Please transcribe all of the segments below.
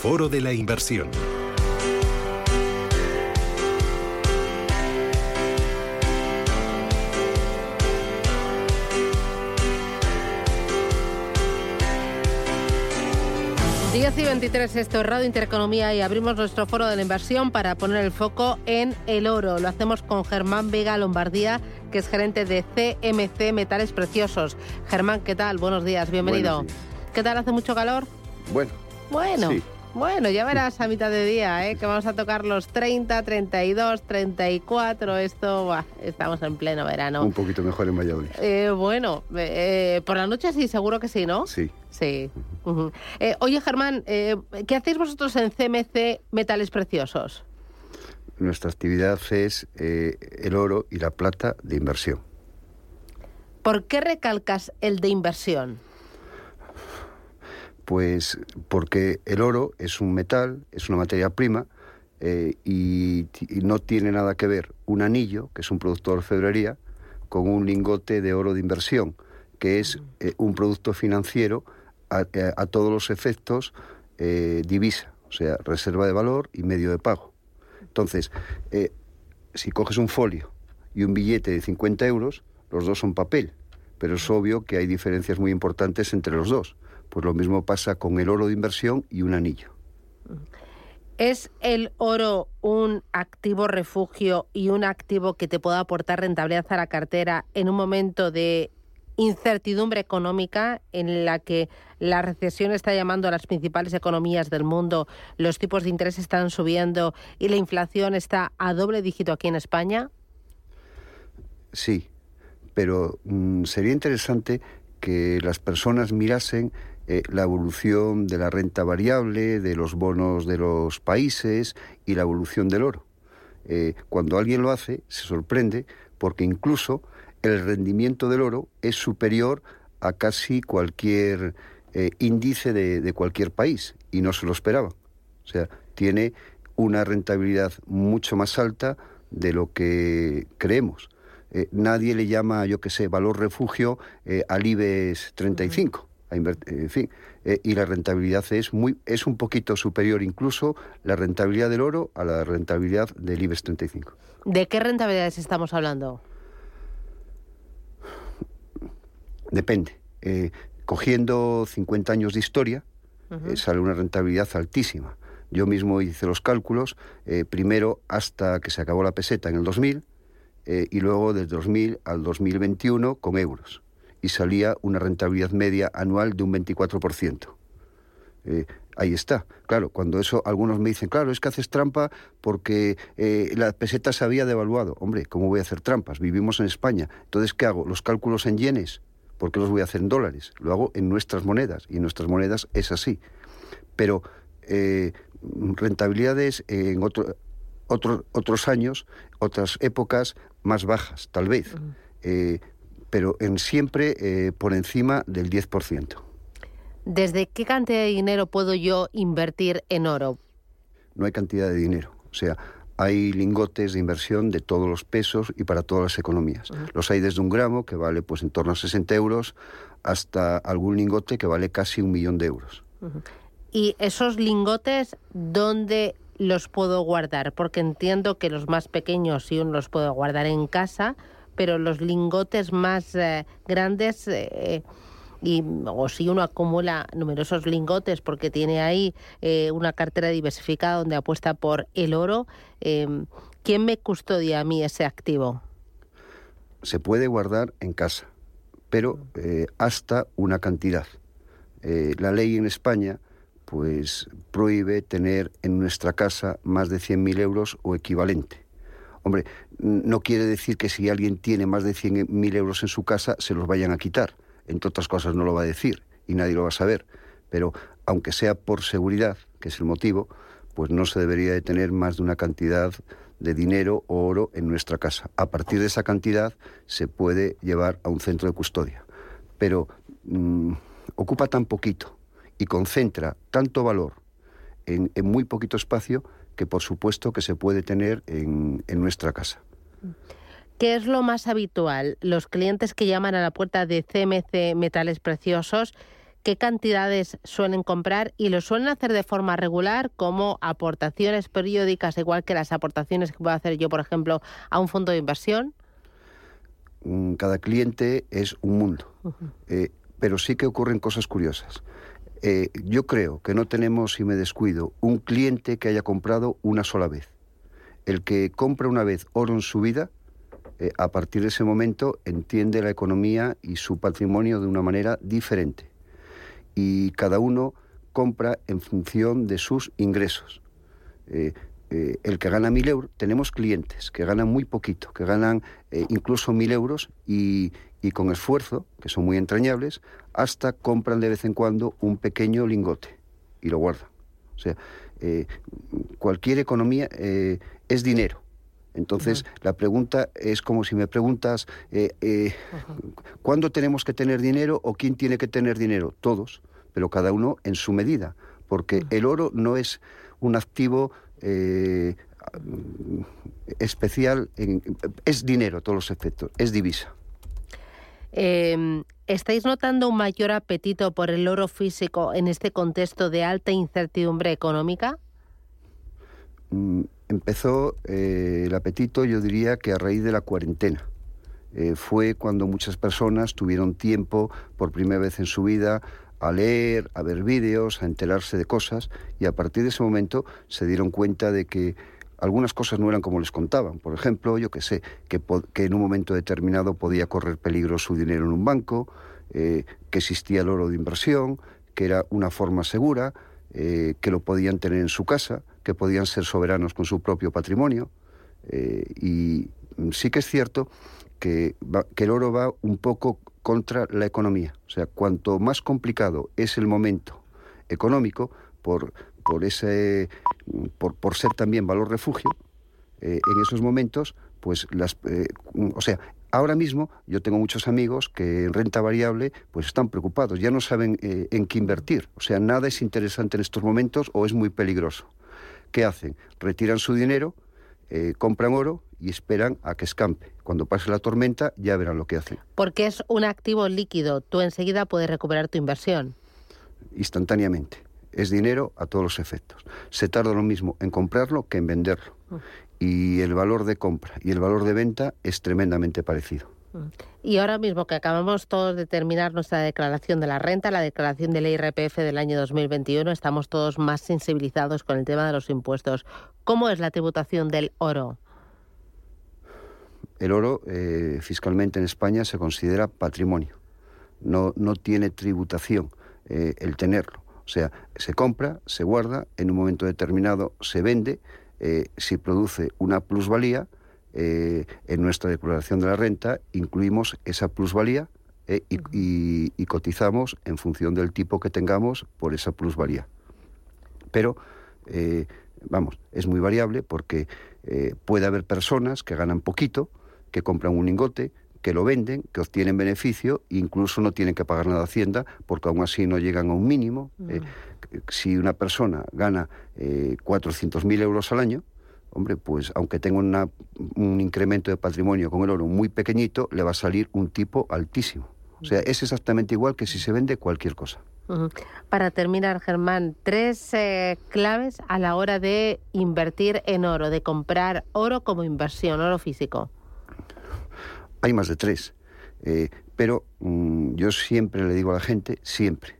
Foro de la Inversión. y 23, esto es Radio Intereconomía y abrimos nuestro foro de la inversión para poner el foco en el oro. Lo hacemos con Germán Vega Lombardía, que es gerente de CMC Metales Preciosos. Germán, ¿qué tal? Buenos días, bienvenido. ¿Qué tal? ¿Hace mucho calor? Bueno. Bueno. Bueno, ya verás a mitad de día, ¿eh? que vamos a tocar los 30, 32, 34. Esto, estamos en pleno verano. Un poquito mejor en Valladolid. Eh, bueno, eh, por la noche sí, seguro que sí, ¿no? Sí. Sí. oye, Germán, ¿qué hacéis vosotros en CMC Metales Preciosos? Nuestra actividad es el oro y la plata de inversión. ¿Por qué recalcas el de inversión? Pues porque el oro es un metal, es una materia prima eh, y, no tiene nada que ver un anillo, que es un producto de orfebrería, con un lingote de oro de inversión, que es eh, un producto financiero a, eh, todos los efectos divisa, o sea, reserva de valor y medio de pago. Entonces, si coges un folio y un billete de 50 euros, los dos son papel, pero es obvio que hay diferencias muy importantes entre los dos. Pues lo mismo pasa con el oro de inversión y un anillo. ¿Es el oro un activo refugio y un activo que te pueda aportar rentabilidad a la cartera en un momento de incertidumbre económica en la que la recesión está llamando a las principales economías del mundo, los tipos de interés están subiendo y la inflación está a doble dígito aquí en España? Sí, pero mm, sería interesante que las personas mirasen eh, la evolución de la renta variable, de los bonos de los países y la evolución del oro. Eh, cuando alguien lo hace, se sorprende porque incluso el rendimiento del oro es superior a casi cualquier eh, índice de, cualquier país y no se lo esperaba. O sea, tiene una rentabilidad mucho más alta de lo que creemos. nadie le llama, yo qué sé, valor refugio al IBEX 35 en fin, eh, y la rentabilidad es muy es un poquito superior incluso la rentabilidad del oro a la rentabilidad del IBEX 35. ¿De qué rentabilidades estamos hablando? Depende. Eh, cogiendo 50 años de historia, eh, sale una rentabilidad altísima. Yo mismo hice los cálculos, primero hasta que se acabó la peseta en el 2000 y luego desde 2000 al 2021 con euros y salía una rentabilidad media anual de un 24%. Eh, ahí está. Claro, cuando eso algunos me dicen, claro, es que haces trampa porque eh, la peseta se había devaluado. Hombre, ¿cómo voy a hacer trampas? Vivimos en España. Entonces, ¿qué hago? ¿Los cálculos en yenes? ¿Por qué los voy a hacer en dólares? Lo hago en nuestras monedas y en nuestras monedas es así. Pero eh, rentabilidades en otro, otros años, otras épocas más bajas, tal vez pero en siempre eh, por encima del 10%. ¿Desde qué cantidad de dinero puedo yo invertir en oro? No hay cantidad de dinero. O sea, hay lingotes de inversión de todos los pesos y para todas las economías. Los hay desde un gramo, que vale pues en torno a 60 euros, hasta algún lingote que vale casi un millón de euros. ¿Y esos lingotes dónde los puedo guardar? Porque entiendo que los más pequeños sí uno los puedo guardar en casa, pero los lingotes más eh, grandes, eh, y, o si uno acumula numerosos lingotes porque tiene ahí eh, una cartera diversificada donde apuesta por el oro, em, ¿quién me custodia a mí ese activo? Se puede guardar en casa, pero hasta una cantidad. la ley en España pues prohíbe tener en nuestra casa más de 100.000 euros o equivalente. Hombre, no quiere decir que si alguien tiene más de 100.000 euros en su casa se los vayan a quitar. Entre otras cosas no lo va a decir y nadie lo va a saber. Pero aunque sea por seguridad, que es el motivo, pues no se debería de tener más de una cantidad de dinero o oro en nuestra casa. A partir de esa cantidad se puede llevar a un centro de custodia. Pero mm, ocupa tan poquito y concentra tanto valor en muy poquito espacio que por supuesto que se puede tener en, nuestra casa. ¿Qué es lo más habitual? Los clientes que llaman a la puerta de CMC Metales Preciosos, qué cantidades suelen comprar y lo suelen hacer de forma regular como aportaciones periódicas, igual que las aportaciones que puedo hacer yo, por ejemplo, a un fondo de inversión. Mm, cada cliente es un mundo, eh, pero sí que ocurren cosas curiosas. Eh, yo creo que no tenemos, si me descuido, un cliente que haya comprado una sola vez. El que compra una vez oro en su vida, eh, a partir de ese momento entiende la economía y su patrimonio de una manera diferente. Y cada uno compra en función de sus ingresos. Eh, el que gana mil euros, tenemos clientes que ganan muy poquito, que ganan eh, incluso mil euros y, con esfuerzo, que son muy entrañables, hasta compran de vez en cuando un pequeño lingote y lo guardan. O sea, eh, cualquier economía es dinero. Entonces, la pregunta es como si me preguntas, ¿cuándo tenemos que tener dinero o quién tiene que tener dinero? Todos, pero cada uno en su medida, porque el oro no es un activo eh, especial, es dinero todos los efectos, es divisa. Em, ¿Estáis notando un mayor apetito por el oro físico en este contexto de alta incertidumbre económica? Mm, empezó eh, el apetito, yo diría que a raíz de la cuarentena. Eh, fue cuando muchas personas tuvieron tiempo por primera vez en su vida a leer, a ver vídeos, a enterarse de cosas y a partir de ese momento se dieron cuenta de que algunas cosas no eran como les contaban. Por ejemplo, yo que sé, que, en un momento determinado podía correr peligro su dinero en un banco, eh, que existía el oro de inversión, que era una forma segura, eh, que lo podían tener en su casa, que podían ser soberanos con su propio patrimonio. Eh, y sí que es cierto que, que el oro va un poco contra la economía. O sea, cuanto más complicado es el momento económico, por, por, ese, por, ser también valor refugio, eh, en esos momentos, pues las... Eh, o sea, ahora mismo yo tengo muchos amigos que en renta variable pues están preocupados, ya no saben eh, en qué invertir. O sea, nada es interesante en estos momentos o es muy peligroso. ¿Qué hacen? Retiran su dinero, compran oro y esperan a que escampe. Cuando pase la tormenta ya verán lo que hacen. Porque es un activo líquido, tú enseguida puedes recuperar tu inversión. Instantáneamente. Es dinero a todos los efectos. Se tarda lo mismo en comprarlo que en venderlo. Mm. Y el valor de compra y el valor de venta es tremendamente parecido. Y ahora mismo que acabamos todos de terminar nuestra declaración de la renta, la declaración de la IRPF del año 2021, estamos todos más sensibilizados con el tema de los impuestos. ¿Cómo es la tributación del oro? el oro eh, fiscalmente en España se considera patrimonio. No, no tiene tributación eh, el tenerlo. O sea, se compra, se guarda, en un momento determinado se vende, eh, si produce una plusvalía, en nuestra declaración de la renta incluimos esa plusvalía y, y, cotizamos en función del tipo que tengamos por esa plusvalía. Pero, vamos, es muy variable porque puede haber personas que ganan poquito, que compran un lingote, que lo venden, que obtienen beneficio, incluso no tienen que pagar nada a Hacienda, porque aún así no llegan a un mínimo. Eh, si una persona gana eh, 400.000 euros al año, hombre, pues aunque tenga un incremento de patrimonio con el oro muy pequeñito, le va a salir un tipo altísimo. O sea, es exactamente igual que si se vende cualquier cosa. Para terminar, Germán, tres eh, claves a la hora de invertir en oro, de comprar oro como inversión, oro físico. Hay más de tres. Eh, pero mm, yo siempre le digo a la gente, siempre,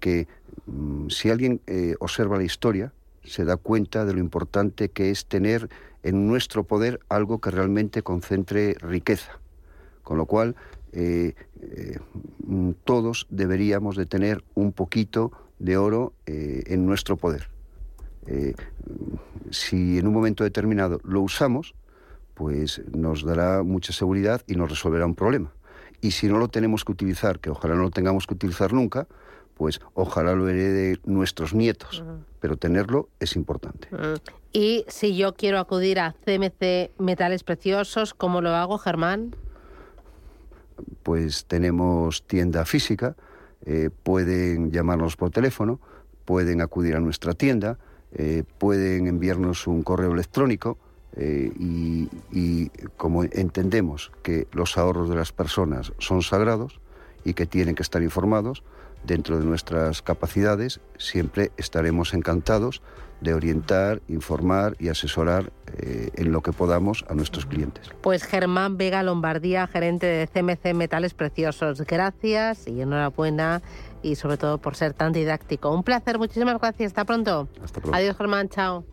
que mm, si alguien eh, observa la historia, se da cuenta de lo importante que es tener en nuestro poder algo que realmente concentre riqueza. Con lo cual, eh, mm, todos deberíamos de tener un poquito de oro en nuestro poder. si en un momento determinado lo usamos, pues nos dará mucha seguridad y nos resolverá un problema. Y si no lo tenemos que utilizar, que ojalá no lo tengamos que utilizar nunca, pues ojalá lo herede nuestros nietos, pero tenerlo es importante. Y si yo quiero acudir a CMC Metales Preciosos, ¿cómo lo hago, Germán? Pues tenemos tienda física, eh, pueden llamarnos por teléfono, pueden acudir a nuestra tienda, eh, pueden enviarnos un correo electrónico, eh, y, como entendemos que los ahorros de las personas son sagrados y que tienen que estar informados dentro de nuestras capacidades, siempre estaremos encantados de orientar, informar y asesorar eh, en lo que podamos a nuestros clientes. Pues Germán Vega Lombardía, gerente de CMC Metales Preciosos, gracias y enhorabuena y sobre todo por ser tan didáctico. Un placer, muchísimas gracias. Hasta pronto. Hasta pronto. Adiós Germán, chao.